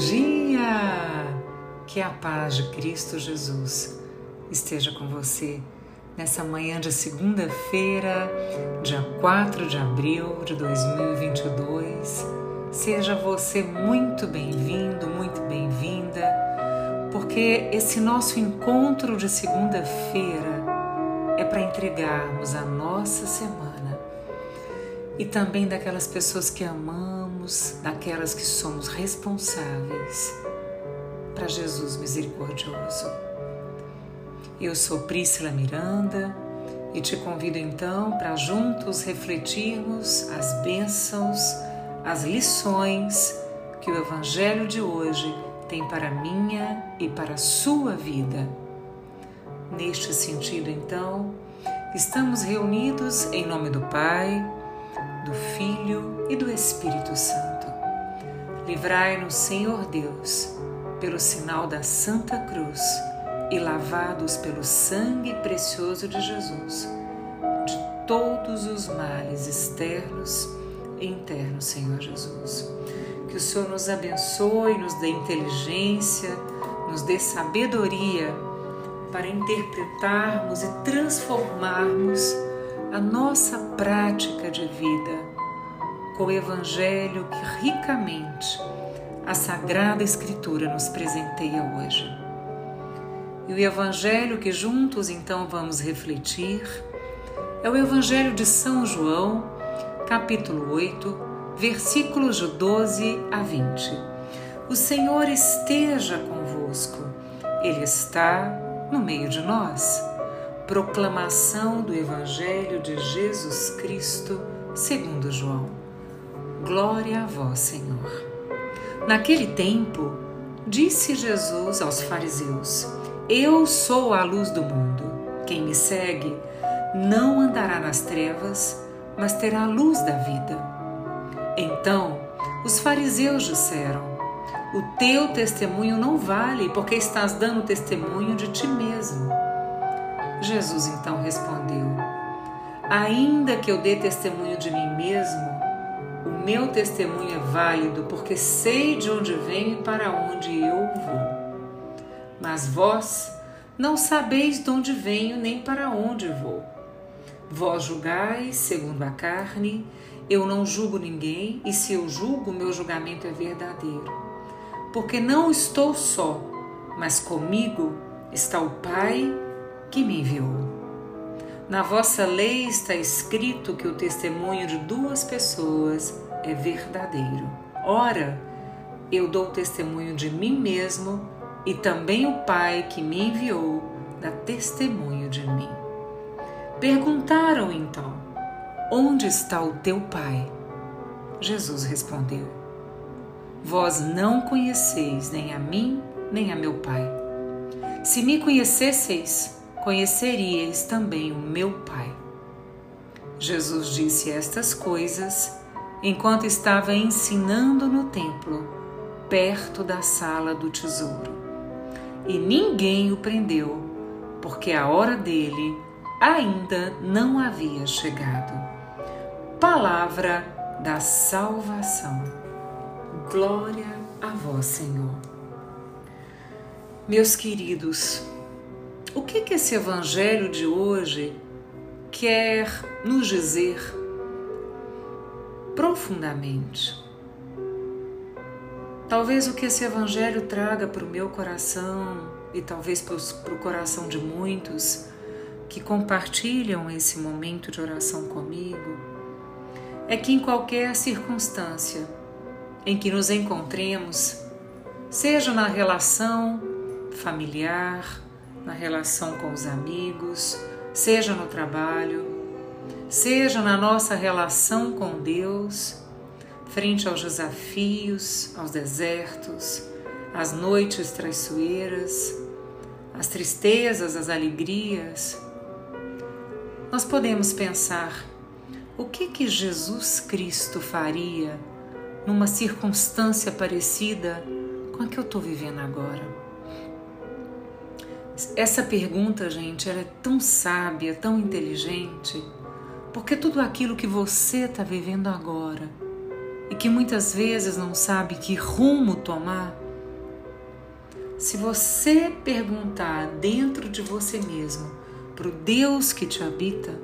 dia! Que a paz de Cristo Jesus esteja com você nessa manhã de segunda-feira, dia 4 de abril de 2022. Seja você muito bem-vindo, muito bem-vinda, porque esse nosso encontro de segunda-feira é para entregarmos a nossa semana e também daquelas pessoas que amamos, daquelas que somos responsáveis para Jesus misericordioso. Eu sou Priscila Miranda e te convido então para juntos refletirmos as bênçãos, as lições que o Evangelho de hoje tem para a minha e para a sua vida. Neste sentido, então, estamos reunidos em nome do Pai do Filho e do Espírito Santo. Livrai-nos, Senhor Deus, pelo sinal da Santa Cruz e lavados pelo sangue precioso de Jesus, de todos os males externos e internos, Senhor Jesus. Que o Senhor nos abençoe, nos dê inteligência, nos dê sabedoria para interpretarmos e transformarmos a nossa prática de vida com o Evangelho que ricamente a Sagrada Escritura nos presenteia hoje. E o Evangelho que juntos então vamos refletir é o Evangelho de São João, capítulo 8, versículos de 12 a 20. O Senhor esteja convosco, Ele está no meio de nós proclamação do Evangelho de Jesus Cristo, segundo João. Glória a vós, Senhor. Naquele tempo, disse Jesus aos fariseus: Eu sou a luz do mundo. Quem me segue não andará nas trevas, mas terá a luz da vida. Então, os fariseus disseram: O teu testemunho não vale, porque estás dando testemunho de ti mesmo. Jesus então respondeu: Ainda que eu dê testemunho de mim mesmo, o meu testemunho é válido, porque sei de onde venho e para onde eu vou. Mas vós não sabeis de onde venho nem para onde vou. Vós julgais segundo a carne, eu não julgo ninguém, e se eu julgo, meu julgamento é verdadeiro. Porque não estou só, mas comigo está o Pai que me enviou. Na vossa lei está escrito que o testemunho de duas pessoas é verdadeiro. Ora, eu dou testemunho de mim mesmo e também o Pai que me enviou dá testemunho de mim. Perguntaram então: Onde está o teu Pai? Jesus respondeu: Vós não conheceis nem a mim, nem a meu Pai. Se me conhecesseis, conheceríeis também o meu Pai. Jesus disse estas coisas enquanto estava ensinando no templo, perto da sala do tesouro. E ninguém o prendeu, porque a hora dele ainda não havia chegado. Palavra da salvação. Glória a vós, Senhor. Meus queridos, o que, que esse Evangelho de hoje quer nos dizer profundamente? Talvez o que esse Evangelho traga para o meu coração e talvez para o coração de muitos que compartilham esse momento de oração comigo é que em qualquer circunstância em que nos encontremos, seja na relação familiar, na relação com os amigos, seja no trabalho, seja na nossa relação com Deus, frente aos desafios, aos desertos, às noites traiçoeiras, às tristezas, às alegrias, nós podemos pensar o que que Jesus Cristo faria numa circunstância parecida com a que eu estou vivendo agora. Essa pergunta, gente, ela é tão sábia, tão inteligente, porque tudo aquilo que você está vivendo agora e que muitas vezes não sabe que rumo tomar, Se você perguntar dentro de você mesmo, para o Deus que te habita,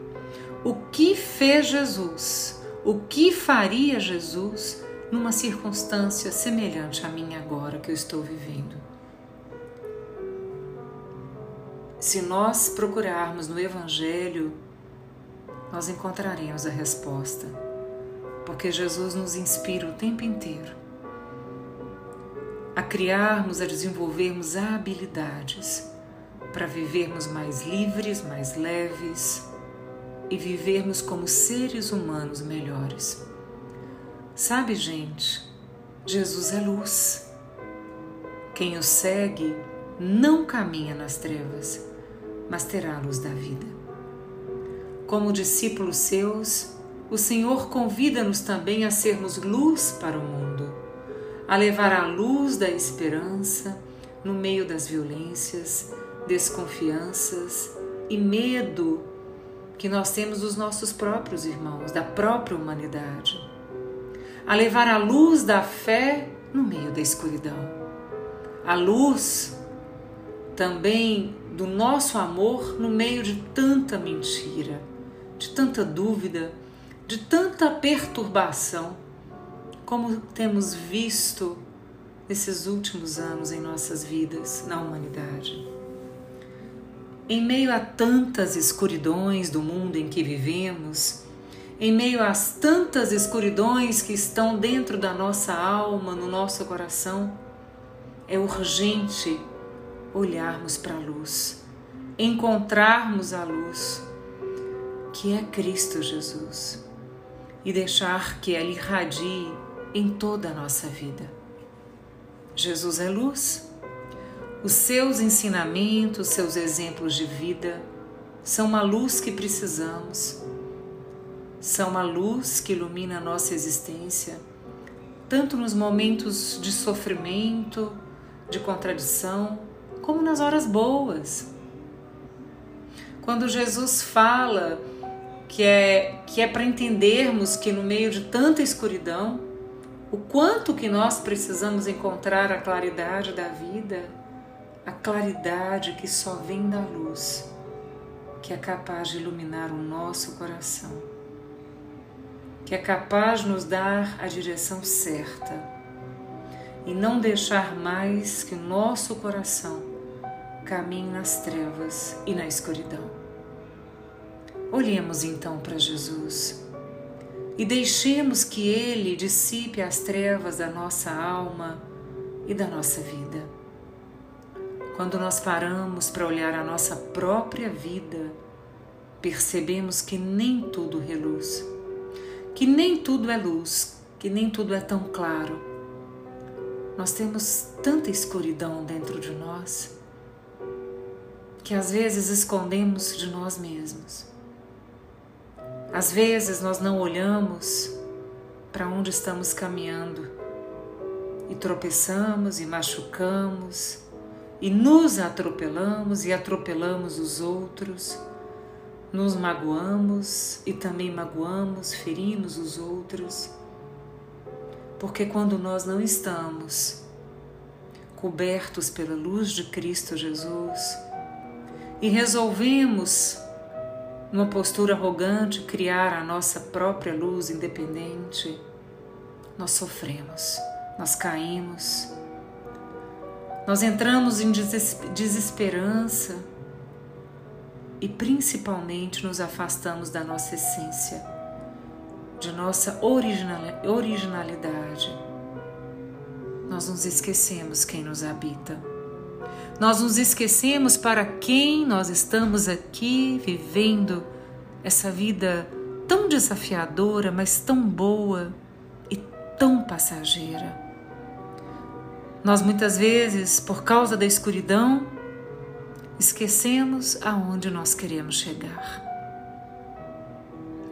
o que fez Jesus, o que faria Jesus numa circunstância semelhante à minha agora que eu estou vivendo. Se nós procurarmos no Evangelho, nós encontraremos a resposta, porque Jesus nos inspira o tempo inteiro a criarmos, a desenvolvermos habilidades para vivermos mais livres, mais leves e vivermos como seres humanos melhores. Sabe, gente, Jesus é luz. Quem o segue não caminha nas trevas, mas terá a luz da vida. Como discípulos seus, o Senhor convida-nos também a sermos luz para o mundo a levar a luz da esperança no meio das violências, desconfianças e medo que nós temos dos nossos próprios irmãos, da própria humanidade. A levar a luz da fé no meio da escuridão. A luz também do nosso amor no meio de tanta mentira, de tanta dúvida, de tanta perturbação como temos visto nesses últimos anos em nossas vidas, na humanidade. Em meio a tantas escuridões do mundo em que vivemos, em meio às tantas escuridões que estão dentro da nossa alma, no nosso coração, é urgente olharmos para a luz, encontrarmos a luz, que é Cristo Jesus, e deixar que ela irradie em toda a nossa vida. Jesus é luz. Os seus ensinamentos, seus exemplos de vida são uma luz que precisamos, são uma luz que ilumina a nossa existência, tanto nos momentos de sofrimento, de contradição, como nas horas boas. Quando Jesus fala que é que é para entendermos que no meio de tanta escuridão, o quanto que nós precisamos encontrar a claridade da vida, a claridade que só vem da luz, que é capaz de iluminar o nosso coração, que é capaz de nos dar a direção certa e não deixar mais que o nosso coração caminhe nas trevas e na escuridão. Olhemos então para Jesus e deixemos que Ele dissipe as trevas da nossa alma e da nossa vida. Quando nós paramos para olhar a nossa própria vida, percebemos que nem tudo reluz, que nem tudo é luz, que nem tudo é tão claro. Nós temos tanta escuridão dentro de nós que às vezes escondemos de nós mesmos. Às vezes nós não olhamos para onde estamos caminhando e tropeçamos e machucamos e nos atropelamos e atropelamos os outros, nos magoamos e também magoamos, ferimos os outros. Porque quando nós não estamos cobertos pela luz de Cristo Jesus e resolvemos numa postura arrogante, criar a nossa própria luz independente, nós sofremos, nós caímos, nós entramos em desesperança e principalmente nos afastamos da nossa essência, de nossa originalidade. Nós nos esquecemos quem nos habita. Nós nos esquecemos para quem nós estamos aqui vivendo essa vida tão desafiadora, mas tão boa e tão passageira. Nós muitas vezes, por causa da escuridão, esquecemos aonde nós queremos chegar.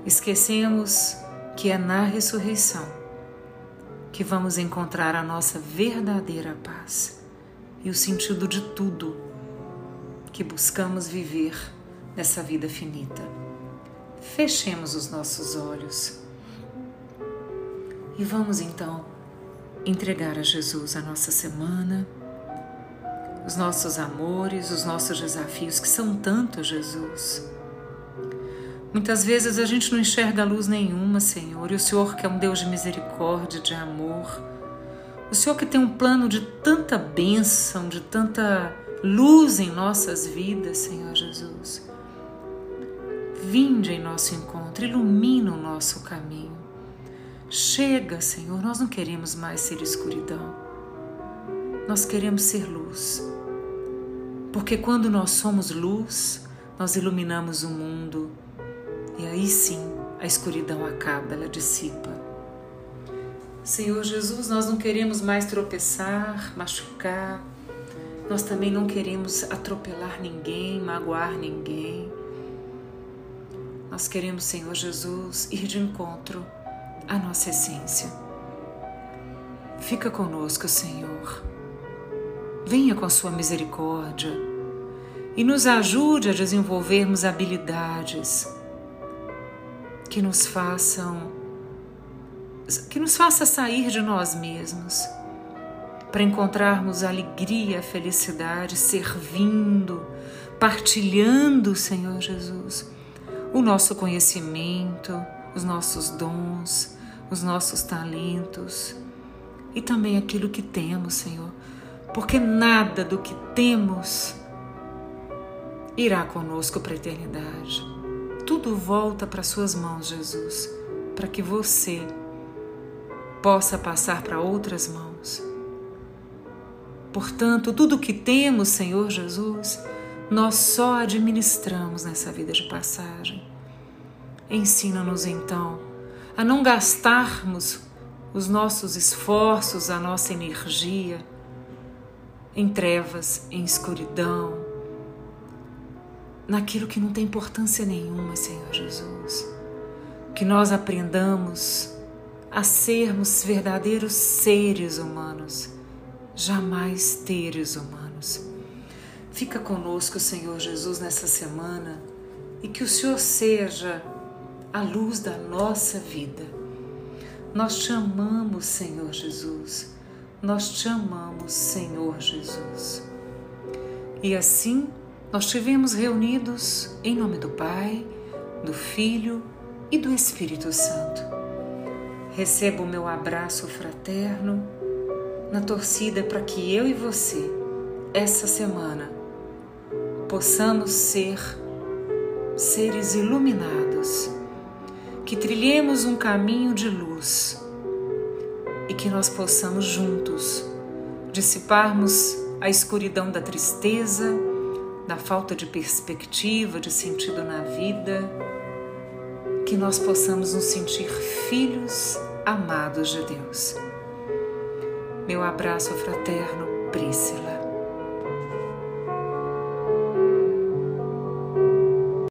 Esquecemos que é na ressurreição que vamos encontrar a nossa verdadeira paz e o sentido de tudo que buscamos viver nessa vida finita. Fechemos os nossos olhos e vamos então entregar a Jesus a nossa semana, os nossos amores, os nossos desafios, que são tantos, Jesus. Muitas vezes a gente não enxerga luz nenhuma, Senhor, e o Senhor, que é um Deus de misericórdia, de amor, o Senhor que tem um plano de tanta bênção, de tanta luz em nossas vidas, Senhor Jesus. Vinde em nosso encontro, ilumina o nosso caminho. Chega, Senhor, nós não queremos mais ser escuridão. Nós queremos ser luz. Porque quando nós somos luz, nós iluminamos o mundo e aí sim a escuridão acaba, ela dissipa. Senhor Jesus, nós não queremos mais tropeçar, machucar, nós também não queremos atropelar ninguém, magoar ninguém. Nós queremos, Senhor Jesus, ir de encontro à nossa essência. Fica conosco, Senhor. Venha com a sua misericórdia e nos ajude a desenvolvermos habilidades que nos façam que nos faça sair de nós mesmos para encontrarmos alegria, felicidade, servindo, partilhando, Senhor Jesus, o nosso conhecimento, os nossos dons, os nossos talentos e também aquilo que temos, Senhor, porque nada do que temos irá conosco para a eternidade. Tudo volta para Suas mãos, Jesus, para que você possa passar para outras mãos. Portanto, tudo o que temos, Senhor Jesus, nós só administramos nessa vida de passagem. Ensina-nos então a não gastarmos os nossos esforços, a nossa energia em trevas, em escuridão, naquilo que não tem importância nenhuma, Senhor Jesus. Que nós aprendamos a sermos verdadeiros seres humanos jamais teres humanos. Fica conosco, Senhor Jesus, nessa semana e que o Senhor seja a luz da nossa vida. Nós te amamos, Senhor Jesus. Nós te amamos, Senhor Jesus. E assim nós tivemos reunidos em nome do Pai, do Filho e do Espírito Santo. Receba o meu abraço fraterno na torcida para que eu e você, essa semana, possamos ser seres iluminados, que trilhemos um caminho de luz e que nós possamos juntos dissiparmos a escuridão da tristeza, da falta de perspectiva, de sentido na vida, que nós possamos nos sentir filhos amados de Deus. Meu abraço fraterno, Priscila.